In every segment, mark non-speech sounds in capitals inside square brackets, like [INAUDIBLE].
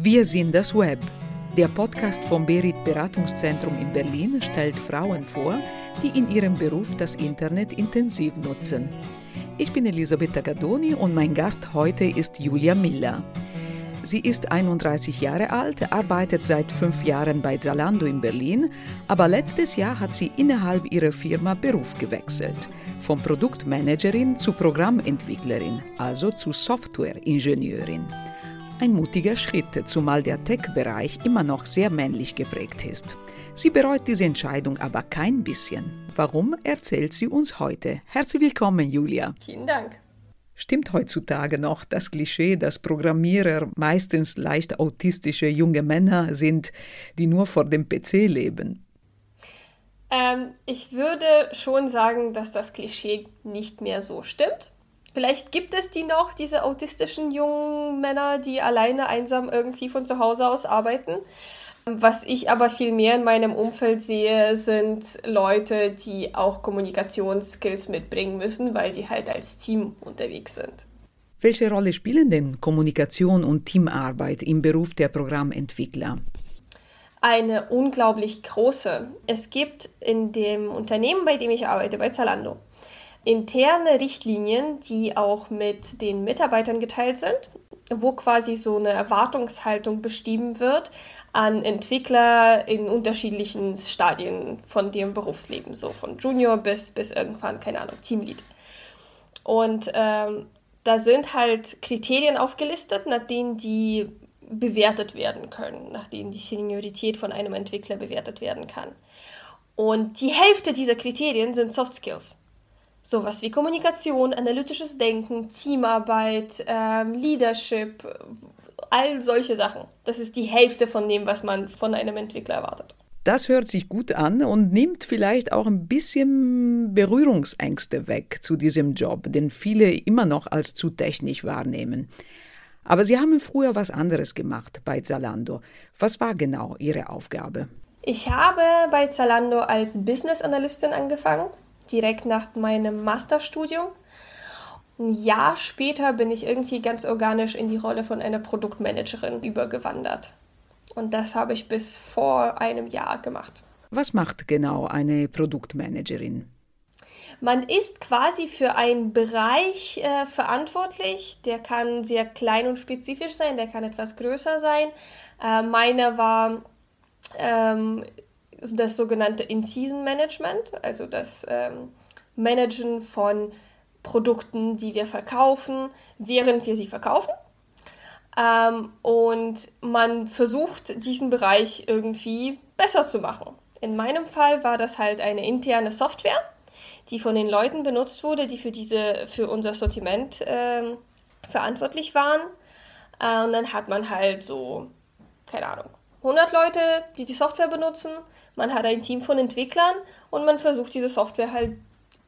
Wir sind das Web. Der Podcast vom Berit Beratungszentrum in Berlin stellt Frauen vor, die in ihrem Beruf das Internet intensiv nutzen. Ich bin Elisabetta Gadoni und mein Gast heute ist Julia Miller. Sie ist 31 Jahre alt, arbeitet seit fünf Jahren bei Zalando in Berlin, aber letztes Jahr hat sie innerhalb ihrer Firma Beruf gewechselt. Von Produktmanagerin zu Programmentwicklerin, also zu Softwareingenieurin. Ein mutiger Schritt, zumal der Tech-Bereich immer noch sehr männlich geprägt ist. Sie bereut diese Entscheidung aber kein bisschen. Warum, erzählt sie uns heute. Herzlich willkommen, Julia. Vielen Dank. Stimmt heutzutage noch das Klischee, dass Programmierer meistens leicht autistische junge Männer sind, die nur vor dem PC leben? Ähm, ich würde schon sagen, dass das Klischee nicht mehr so stimmt. Vielleicht gibt es die noch, diese autistischen jungen Männer, die alleine einsam irgendwie von zu Hause aus arbeiten. Was ich aber viel mehr in meinem Umfeld sehe, sind Leute, die auch Kommunikationsskills mitbringen müssen, weil die halt als Team unterwegs sind. Welche Rolle spielen denn Kommunikation und Teamarbeit im Beruf der Programmentwickler? Eine unglaublich große. Es gibt in dem Unternehmen, bei dem ich arbeite, bei Zalando, interne Richtlinien, die auch mit den Mitarbeitern geteilt sind, wo quasi so eine Erwartungshaltung bestimmt wird, an Entwickler in unterschiedlichen Stadien von ihrem Berufsleben, so von Junior bis, bis irgendwann, keine Ahnung, Teamlead. Und ähm, da sind halt Kriterien aufgelistet, nach denen die bewertet werden können, nach denen die Seniorität von einem Entwickler bewertet werden kann. Und die Hälfte dieser Kriterien sind Soft Skills. Sowas wie Kommunikation, analytisches Denken, Teamarbeit, ähm, Leadership, all solche Sachen. Das ist die Hälfte von dem, was man von einem Entwickler erwartet. Das hört sich gut an und nimmt vielleicht auch ein bisschen Berührungsängste weg zu diesem Job, den viele immer noch als zu technisch wahrnehmen. Aber Sie haben früher was anderes gemacht bei Zalando. Was war genau Ihre Aufgabe? Ich habe bei Zalando als Business Analystin angefangen, direkt nach meinem Masterstudium. Ein Jahr später bin ich irgendwie ganz organisch in die Rolle von einer Produktmanagerin übergewandert. Und das habe ich bis vor einem Jahr gemacht. Was macht genau eine Produktmanagerin? Man ist quasi für einen Bereich äh, verantwortlich. Der kann sehr klein und spezifisch sein, der kann etwas größer sein. Äh, meine war ähm, das sogenannte In-Season-Management, also das ähm, Managen von Produkten, die wir verkaufen, während wir sie verkaufen. Ähm, und man versucht, diesen Bereich irgendwie besser zu machen. In meinem Fall war das halt eine interne Software, die von den Leuten benutzt wurde, die für, diese, für unser Sortiment äh, verantwortlich waren. Äh, und dann hat man halt so, keine Ahnung, 100 Leute, die die Software benutzen. Man hat ein Team von Entwicklern und man versucht, diese Software halt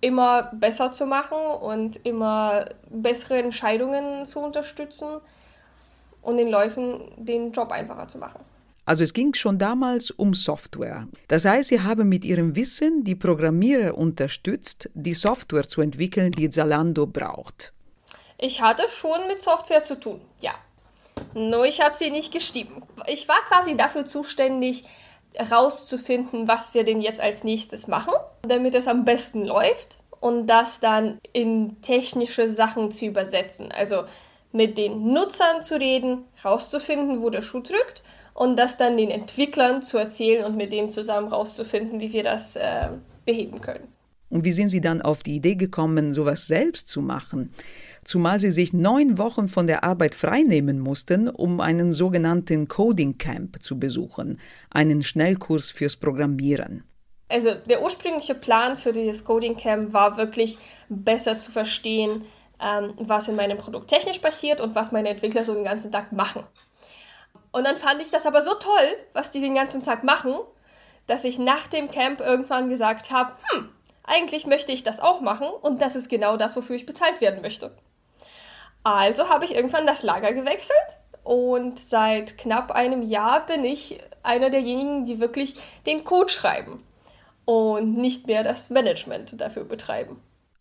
immer besser zu machen und immer bessere Entscheidungen zu unterstützen und den Läufen den Job einfacher zu machen. Also es ging schon damals um Software. Das heißt, Sie haben mit Ihrem Wissen die Programmierer unterstützt, die Software zu entwickeln, die Zalando braucht. Ich hatte schon mit Software zu tun, ja. Nur ich habe sie nicht geschrieben. Ich war quasi dafür zuständig, herauszufinden, was wir denn jetzt als nächstes machen, damit es am besten läuft und das dann in technische Sachen zu übersetzen. Also mit den Nutzern zu reden, herauszufinden, wo der Schuh drückt und das dann den Entwicklern zu erzählen und mit denen zusammen herauszufinden, wie wir das äh, beheben können. Und wie sind Sie dann auf die Idee gekommen, sowas selbst zu machen? Zumal sie sich neun Wochen von der Arbeit freinehmen mussten, um einen sogenannten Coding Camp zu besuchen, einen Schnellkurs fürs Programmieren. Also der ursprüngliche Plan für dieses Coding Camp war wirklich besser zu verstehen, ähm, was in meinem Produkt technisch passiert und was meine Entwickler so den ganzen Tag machen. Und dann fand ich das aber so toll, was die den ganzen Tag machen, dass ich nach dem Camp irgendwann gesagt habe, hm, eigentlich möchte ich das auch machen und das ist genau das, wofür ich bezahlt werden möchte. Also habe ich irgendwann das Lager gewechselt und seit knapp einem Jahr bin ich einer derjenigen, die wirklich den Code schreiben und nicht mehr das Management dafür betreiben.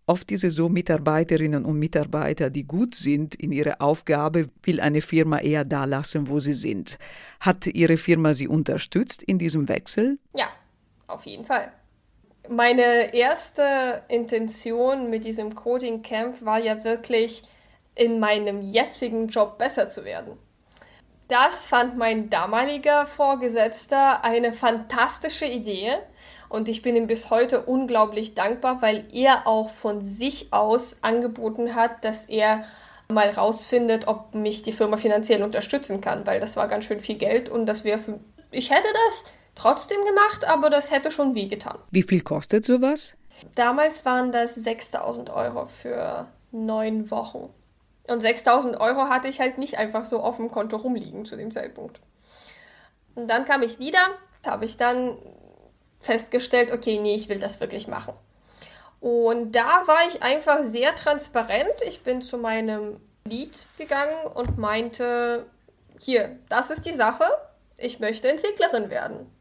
Oft ist es so, Mitarbeiterinnen und Mitarbeiter, die gut sind in ihrer Aufgabe, will eine Firma eher da lassen, wo sie sind. Hat Ihre Firma Sie unterstützt in diesem Wechsel? Ja, auf jeden Fall. Meine erste Intention mit diesem Coding Camp war ja wirklich, in meinem jetzigen Job besser zu werden. Das fand mein damaliger Vorgesetzter eine fantastische Idee und ich bin ihm bis heute unglaublich dankbar, weil er auch von sich aus angeboten hat, dass er mal rausfindet, ob mich die Firma finanziell unterstützen kann, weil das war ganz schön viel Geld und das wäre für ich hätte das trotzdem gemacht, aber das hätte schon weh getan. Wie viel kostet sowas? Damals waren das 6000 Euro für neun Wochen. Und 6000 Euro hatte ich halt nicht einfach so auf dem Konto rumliegen zu dem Zeitpunkt. Und dann kam ich wieder, habe ich dann festgestellt, okay, nee, ich will das wirklich machen. Und da war ich einfach sehr transparent. Ich bin zu meinem Lead gegangen und meinte, hier, das ist die Sache, ich möchte Entwicklerin werden.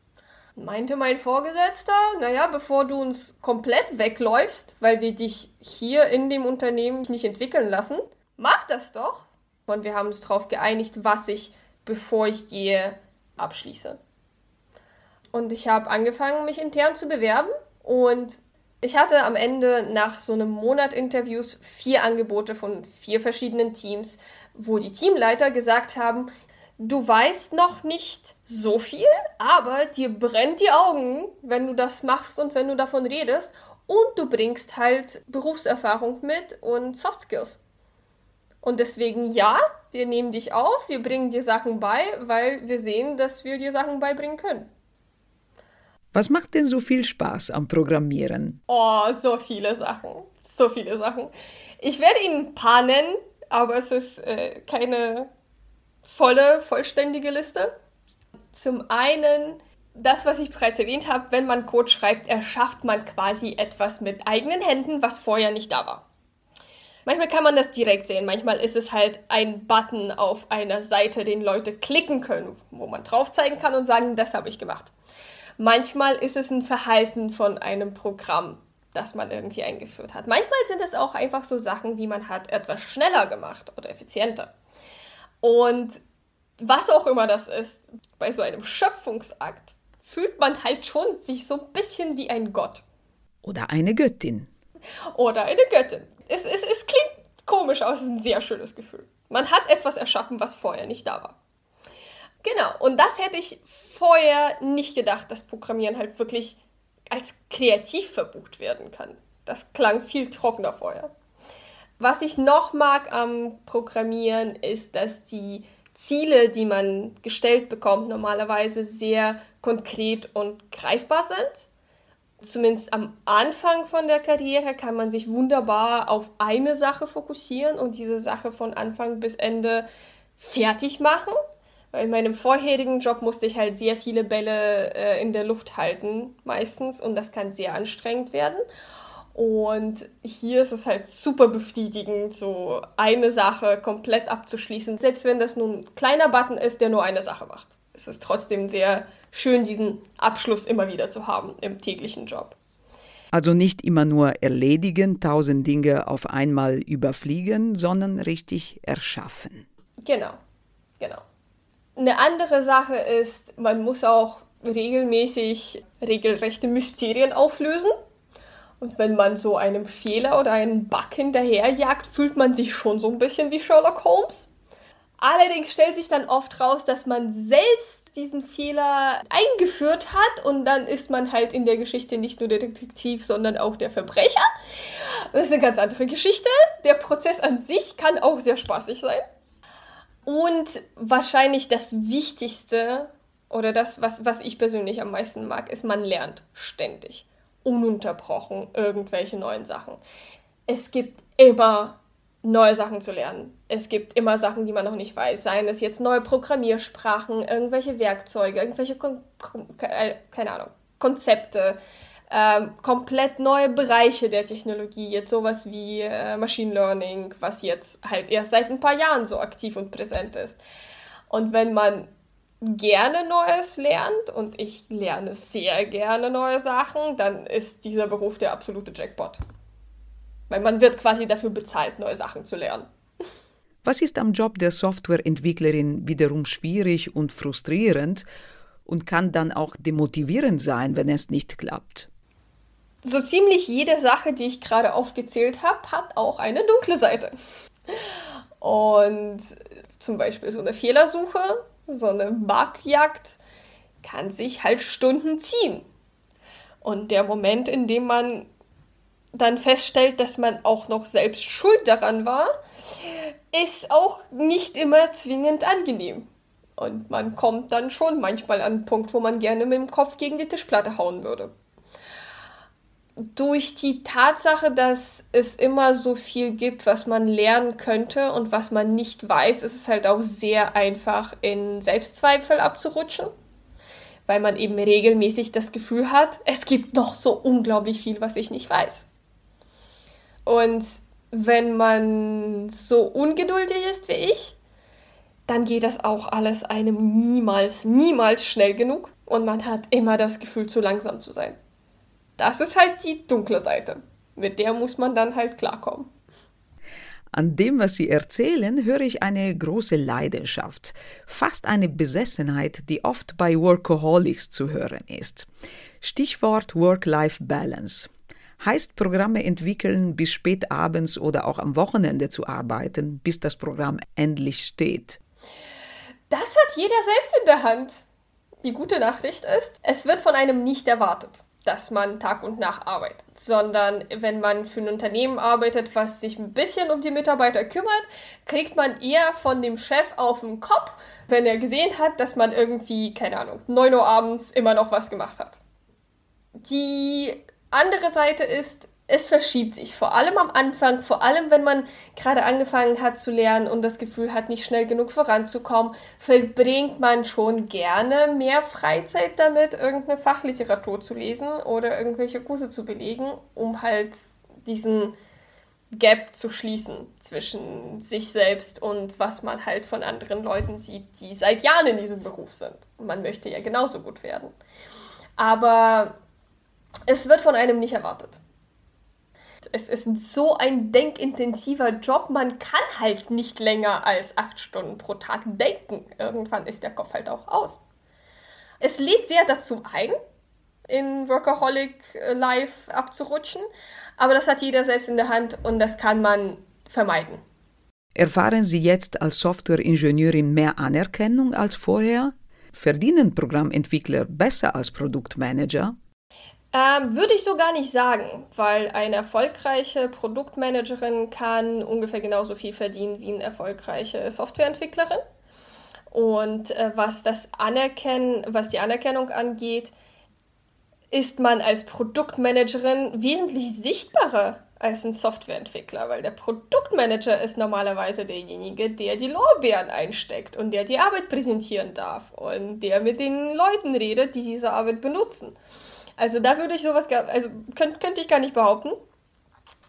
Meinte mein Vorgesetzter, naja, bevor du uns komplett wegläufst, weil wir dich hier in dem Unternehmen nicht entwickeln lassen, mach das doch. Und wir haben uns darauf geeinigt, was ich, bevor ich gehe, abschließe. Und ich habe angefangen, mich intern zu bewerben. Und ich hatte am Ende nach so einem Monat Interviews vier Angebote von vier verschiedenen Teams, wo die Teamleiter gesagt haben, du weißt noch nicht so viel, aber dir brennt die Augen, wenn du das machst und wenn du davon redest. Und du bringst halt Berufserfahrung mit und Soft Skills. Und deswegen ja, wir nehmen dich auf, wir bringen dir Sachen bei, weil wir sehen, dass wir dir Sachen beibringen können. Was macht denn so viel Spaß am Programmieren? Oh, so viele Sachen. So viele Sachen. Ich werde Ihnen ein paar nennen, aber es ist äh, keine volle, vollständige Liste. Zum einen, das, was ich bereits erwähnt habe, wenn man Code schreibt, erschafft man quasi etwas mit eigenen Händen, was vorher nicht da war. Manchmal kann man das direkt sehen, manchmal ist es halt ein Button auf einer Seite, den Leute klicken können, wo man drauf zeigen kann und sagen, das habe ich gemacht. Manchmal ist es ein Verhalten von einem Programm, das man irgendwie eingeführt hat. Manchmal sind es auch einfach so Sachen, wie man hat etwas schneller gemacht oder effizienter. Und was auch immer das ist, bei so einem Schöpfungsakt fühlt man halt schon sich so ein bisschen wie ein Gott. Oder eine Göttin. Oder eine Göttin. Es, es, es klingt komisch, aber es ist ein sehr schönes Gefühl. Man hat etwas erschaffen, was vorher nicht da war. Genau, und das hätte ich vorher nicht gedacht, dass Programmieren halt wirklich als kreativ verbucht werden kann. Das klang viel trockener vorher. Was ich noch mag am Programmieren ist, dass die Ziele, die man gestellt bekommt, normalerweise sehr konkret und greifbar sind. Zumindest am Anfang von der Karriere kann man sich wunderbar auf eine Sache fokussieren und diese Sache von Anfang bis Ende fertig machen in meinem vorherigen Job musste ich halt sehr viele Bälle äh, in der Luft halten, meistens, und das kann sehr anstrengend werden. Und hier ist es halt super befriedigend, so eine Sache komplett abzuschließen. Selbst wenn das nun ein kleiner Button ist, der nur eine Sache macht. Es ist trotzdem sehr schön, diesen Abschluss immer wieder zu haben im täglichen Job. Also nicht immer nur erledigen, tausend Dinge auf einmal überfliegen, sondern richtig erschaffen. Genau, genau. Eine andere Sache ist, man muss auch regelmäßig regelrechte Mysterien auflösen. Und wenn man so einem Fehler oder einen Bug hinterherjagt, fühlt man sich schon so ein bisschen wie Sherlock Holmes. Allerdings stellt sich dann oft raus, dass man selbst diesen Fehler eingeführt hat und dann ist man halt in der Geschichte nicht nur der Detektiv, sondern auch der Verbrecher. Das ist eine ganz andere Geschichte. Der Prozess an sich kann auch sehr spaßig sein. Und wahrscheinlich das Wichtigste oder das, was, was ich persönlich am meisten mag, ist, man lernt ständig, ununterbrochen irgendwelche neuen Sachen. Es gibt immer neue Sachen zu lernen. Es gibt immer Sachen, die man noch nicht weiß. Seien es jetzt neue Programmiersprachen, irgendwelche Werkzeuge, irgendwelche, Kon äh, keine Ahnung, Konzepte, ähm, komplett neue Bereiche der Technologie, jetzt sowas wie äh, Machine Learning, was jetzt halt erst seit ein paar Jahren so aktiv und präsent ist. Und wenn man gerne Neues lernt und ich lerne sehr gerne neue Sachen, dann ist dieser Beruf der absolute Jackpot. Weil man wird quasi dafür bezahlt, neue Sachen zu lernen. Was ist am Job der Softwareentwicklerin wiederum schwierig und frustrierend und kann dann auch demotivierend sein, wenn es nicht klappt? So ziemlich jede Sache, die ich gerade aufgezählt habe, hat auch eine dunkle Seite. Und zum Beispiel so eine Fehlersuche, so eine Bugjagd kann sich halt Stunden ziehen. Und der Moment, in dem man dann feststellt, dass man auch noch selbst schuld daran war, ist auch nicht immer zwingend angenehm. Und man kommt dann schon manchmal an einen Punkt, wo man gerne mit dem Kopf gegen die Tischplatte hauen würde. Durch die Tatsache, dass es immer so viel gibt, was man lernen könnte und was man nicht weiß, ist es halt auch sehr einfach, in Selbstzweifel abzurutschen weil man eben regelmäßig das Gefühl hat, es gibt noch so unglaublich viel, was ich nicht weiß. Und wenn man so ungeduldig ist wie ich, dann geht das auch alles einem niemals, niemals schnell genug und man hat immer das Gefühl, zu langsam zu sein. Das ist halt die dunkle Seite. Mit der muss man dann halt klarkommen. An dem, was Sie erzählen, höre ich eine große Leidenschaft, fast eine Besessenheit, die oft bei Workaholics zu hören ist. Stichwort Work-Life-Balance. Heißt Programme entwickeln, bis spät abends oder auch am Wochenende zu arbeiten, bis das Programm endlich steht. Das hat jeder selbst in der Hand. Die gute Nachricht ist, es wird von einem nicht erwartet dass man Tag und Nacht arbeitet, sondern wenn man für ein Unternehmen arbeitet, was sich ein bisschen um die Mitarbeiter kümmert, kriegt man eher von dem Chef auf den Kopf, wenn er gesehen hat, dass man irgendwie, keine Ahnung, 9 Uhr abends immer noch was gemacht hat. Die andere Seite ist, es verschiebt sich, vor allem am Anfang, vor allem wenn man gerade angefangen hat zu lernen und das Gefühl hat, nicht schnell genug voranzukommen, verbringt man schon gerne mehr Freizeit damit, irgendeine Fachliteratur zu lesen oder irgendwelche Kurse zu belegen, um halt diesen Gap zu schließen zwischen sich selbst und was man halt von anderen Leuten sieht, die seit Jahren in diesem Beruf sind. Man möchte ja genauso gut werden. Aber es wird von einem nicht erwartet es ist so ein denkintensiver Job, man kann halt nicht länger als acht Stunden pro Tag denken. Irgendwann ist der Kopf halt auch aus. Es lädt sehr dazu ein, in Workaholic Life abzurutschen, aber das hat jeder selbst in der Hand und das kann man vermeiden. Erfahren Sie jetzt als Softwareingenieurin mehr Anerkennung als vorher? Verdienen Programmentwickler besser als Produktmanager? Ähm, würde ich so gar nicht sagen, weil eine erfolgreiche Produktmanagerin kann ungefähr genauso viel verdienen wie eine erfolgreiche Softwareentwicklerin. Und äh, was das Anerkennen, was die Anerkennung angeht, ist man als Produktmanagerin wesentlich sichtbarer als ein Softwareentwickler, weil der Produktmanager ist normalerweise derjenige, der die Lorbeeren einsteckt und der die Arbeit präsentieren darf und der mit den Leuten redet, die diese Arbeit benutzen. Also da würde ich sowas, also könnt, könnte ich gar nicht behaupten.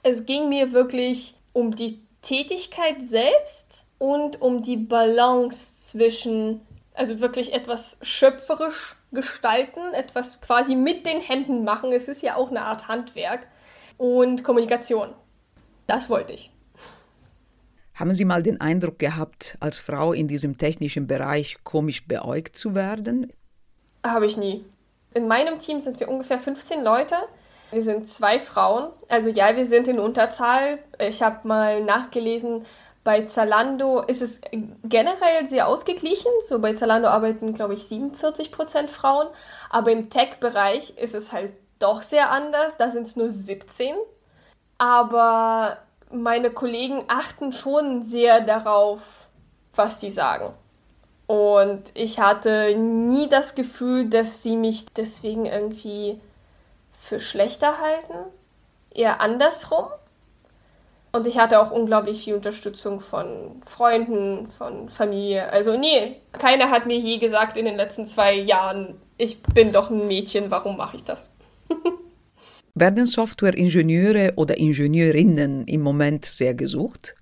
Es ging mir wirklich um die Tätigkeit selbst und um die Balance zwischen, also wirklich etwas schöpferisch gestalten, etwas quasi mit den Händen machen. Es ist ja auch eine Art Handwerk und Kommunikation. Das wollte ich. Haben Sie mal den Eindruck gehabt, als Frau in diesem technischen Bereich komisch beäugt zu werden? Habe ich nie. In meinem Team sind wir ungefähr 15 Leute. Wir sind zwei Frauen. Also ja, wir sind in Unterzahl. Ich habe mal nachgelesen, bei Zalando ist es generell sehr ausgeglichen. So bei Zalando arbeiten, glaube ich, 47 Prozent Frauen. Aber im Tech-Bereich ist es halt doch sehr anders. Da sind es nur 17. Aber meine Kollegen achten schon sehr darauf, was sie sagen. Und ich hatte nie das Gefühl, dass sie mich deswegen irgendwie für schlechter halten. Eher andersrum. Und ich hatte auch unglaublich viel Unterstützung von Freunden, von Familie. Also nee, keiner hat mir je gesagt in den letzten zwei Jahren, ich bin doch ein Mädchen, warum mache ich das? [LAUGHS] Werden Softwareingenieure oder Ingenieurinnen im Moment sehr gesucht?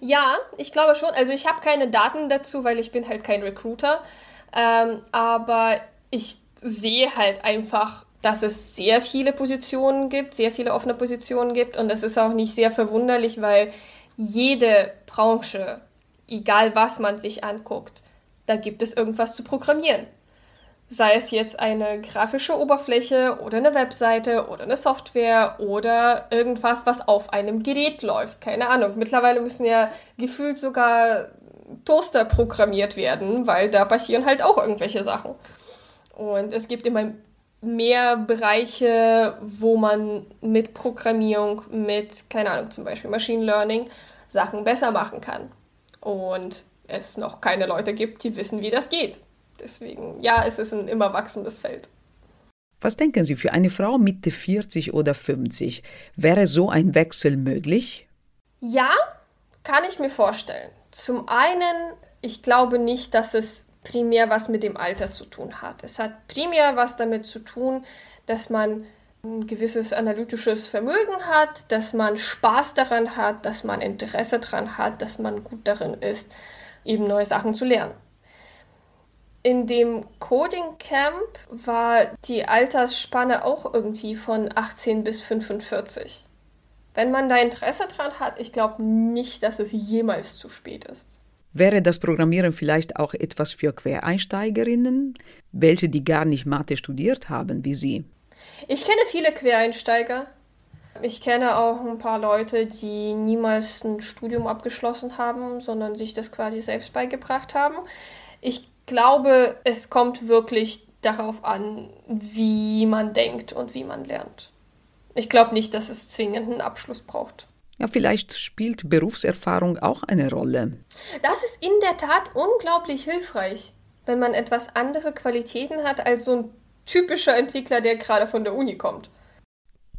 Ja, ich glaube schon. Also ich habe keine Daten dazu, weil ich bin halt kein Recruiter. Ähm, aber ich sehe halt einfach, dass es sehr viele Positionen gibt, sehr viele offene Positionen gibt. Und das ist auch nicht sehr verwunderlich, weil jede Branche, egal was man sich anguckt, da gibt es irgendwas zu programmieren. Sei es jetzt eine grafische Oberfläche oder eine Webseite oder eine Software oder irgendwas, was auf einem Gerät läuft. Keine Ahnung. Mittlerweile müssen ja gefühlt sogar Toaster programmiert werden, weil da passieren halt auch irgendwelche Sachen. Und es gibt immer mehr Bereiche, wo man mit Programmierung, mit, keine Ahnung, zum Beispiel Machine Learning, Sachen besser machen kann. Und es noch keine Leute gibt, die wissen, wie das geht. Deswegen, ja, es ist ein immer wachsendes Feld. Was denken Sie, für eine Frau Mitte 40 oder 50, wäre so ein Wechsel möglich? Ja, kann ich mir vorstellen. Zum einen, ich glaube nicht, dass es primär was mit dem Alter zu tun hat. Es hat primär was damit zu tun, dass man ein gewisses analytisches Vermögen hat, dass man Spaß daran hat, dass man Interesse daran hat, dass man gut darin ist, eben neue Sachen zu lernen. In dem Coding Camp war die Altersspanne auch irgendwie von 18 bis 45. Wenn man da Interesse dran hat, ich glaube nicht, dass es jemals zu spät ist. Wäre das Programmieren vielleicht auch etwas für Quereinsteigerinnen, welche die gar nicht Mathe studiert haben wie Sie? Ich kenne viele Quereinsteiger. Ich kenne auch ein paar Leute, die niemals ein Studium abgeschlossen haben, sondern sich das quasi selbst beigebracht haben. Ich glaube, es kommt wirklich darauf an, wie man denkt und wie man lernt. Ich glaube nicht, dass es zwingend einen Abschluss braucht. Ja, vielleicht spielt Berufserfahrung auch eine Rolle. Das ist in der Tat unglaublich hilfreich, wenn man etwas andere Qualitäten hat als so ein typischer Entwickler, der gerade von der Uni kommt.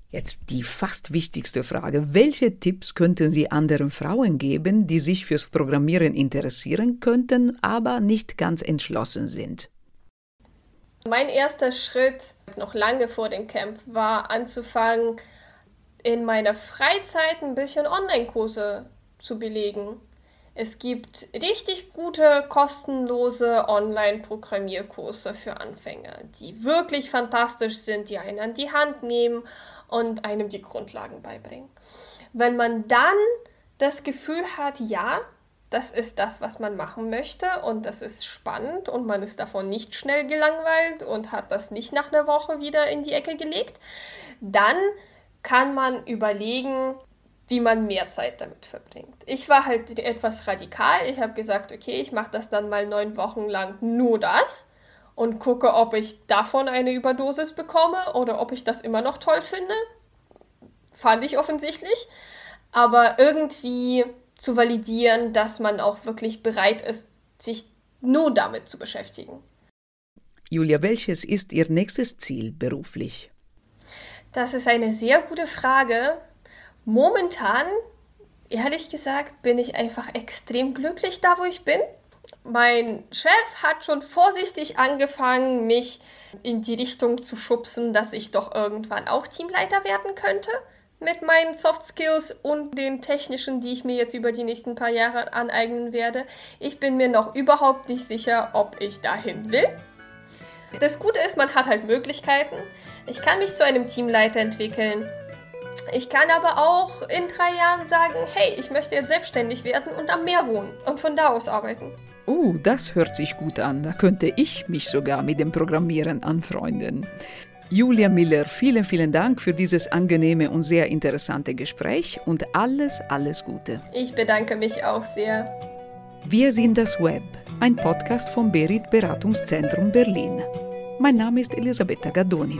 Jetzt die fast wichtigste Frage. Welche Tipps könnten Sie anderen Frauen geben, die sich fürs Programmieren interessieren könnten, aber nicht ganz entschlossen sind? Mein erster Schritt, noch lange vor dem Camp, war anzufangen, in meiner Freizeit ein bisschen Online-Kurse zu belegen. Es gibt richtig gute, kostenlose Online-Programmierkurse für Anfänger, die wirklich fantastisch sind, die einen an die Hand nehmen und einem die Grundlagen beibringen. Wenn man dann das Gefühl hat, ja, das ist das, was man machen möchte und das ist spannend und man ist davon nicht schnell gelangweilt und hat das nicht nach einer Woche wieder in die Ecke gelegt, dann kann man überlegen, wie man mehr Zeit damit verbringt. Ich war halt etwas radikal. Ich habe gesagt, okay, ich mache das dann mal neun Wochen lang nur das und gucke, ob ich davon eine Überdosis bekomme oder ob ich das immer noch toll finde. Fand ich offensichtlich. Aber irgendwie zu validieren, dass man auch wirklich bereit ist, sich nur damit zu beschäftigen. Julia, welches ist Ihr nächstes Ziel beruflich? Das ist eine sehr gute Frage. Momentan, ehrlich gesagt, bin ich einfach extrem glücklich da, wo ich bin. Mein Chef hat schon vorsichtig angefangen, mich in die Richtung zu schubsen, dass ich doch irgendwann auch Teamleiter werden könnte mit meinen Soft Skills und den technischen, die ich mir jetzt über die nächsten paar Jahre aneignen werde. Ich bin mir noch überhaupt nicht sicher, ob ich dahin will. Das Gute ist, man hat halt Möglichkeiten. Ich kann mich zu einem Teamleiter entwickeln. Ich kann aber auch in drei Jahren sagen, hey, ich möchte jetzt selbstständig werden und am Meer wohnen und von da aus arbeiten. Oh, das hört sich gut an. Da könnte ich mich sogar mit dem Programmieren anfreunden. Julia Miller, vielen, vielen Dank für dieses angenehme und sehr interessante Gespräch und alles, alles Gute. Ich bedanke mich auch sehr. Wir sind das Web, ein Podcast vom Berit Beratungszentrum Berlin. Mein Name ist Elisabetta Gadoni.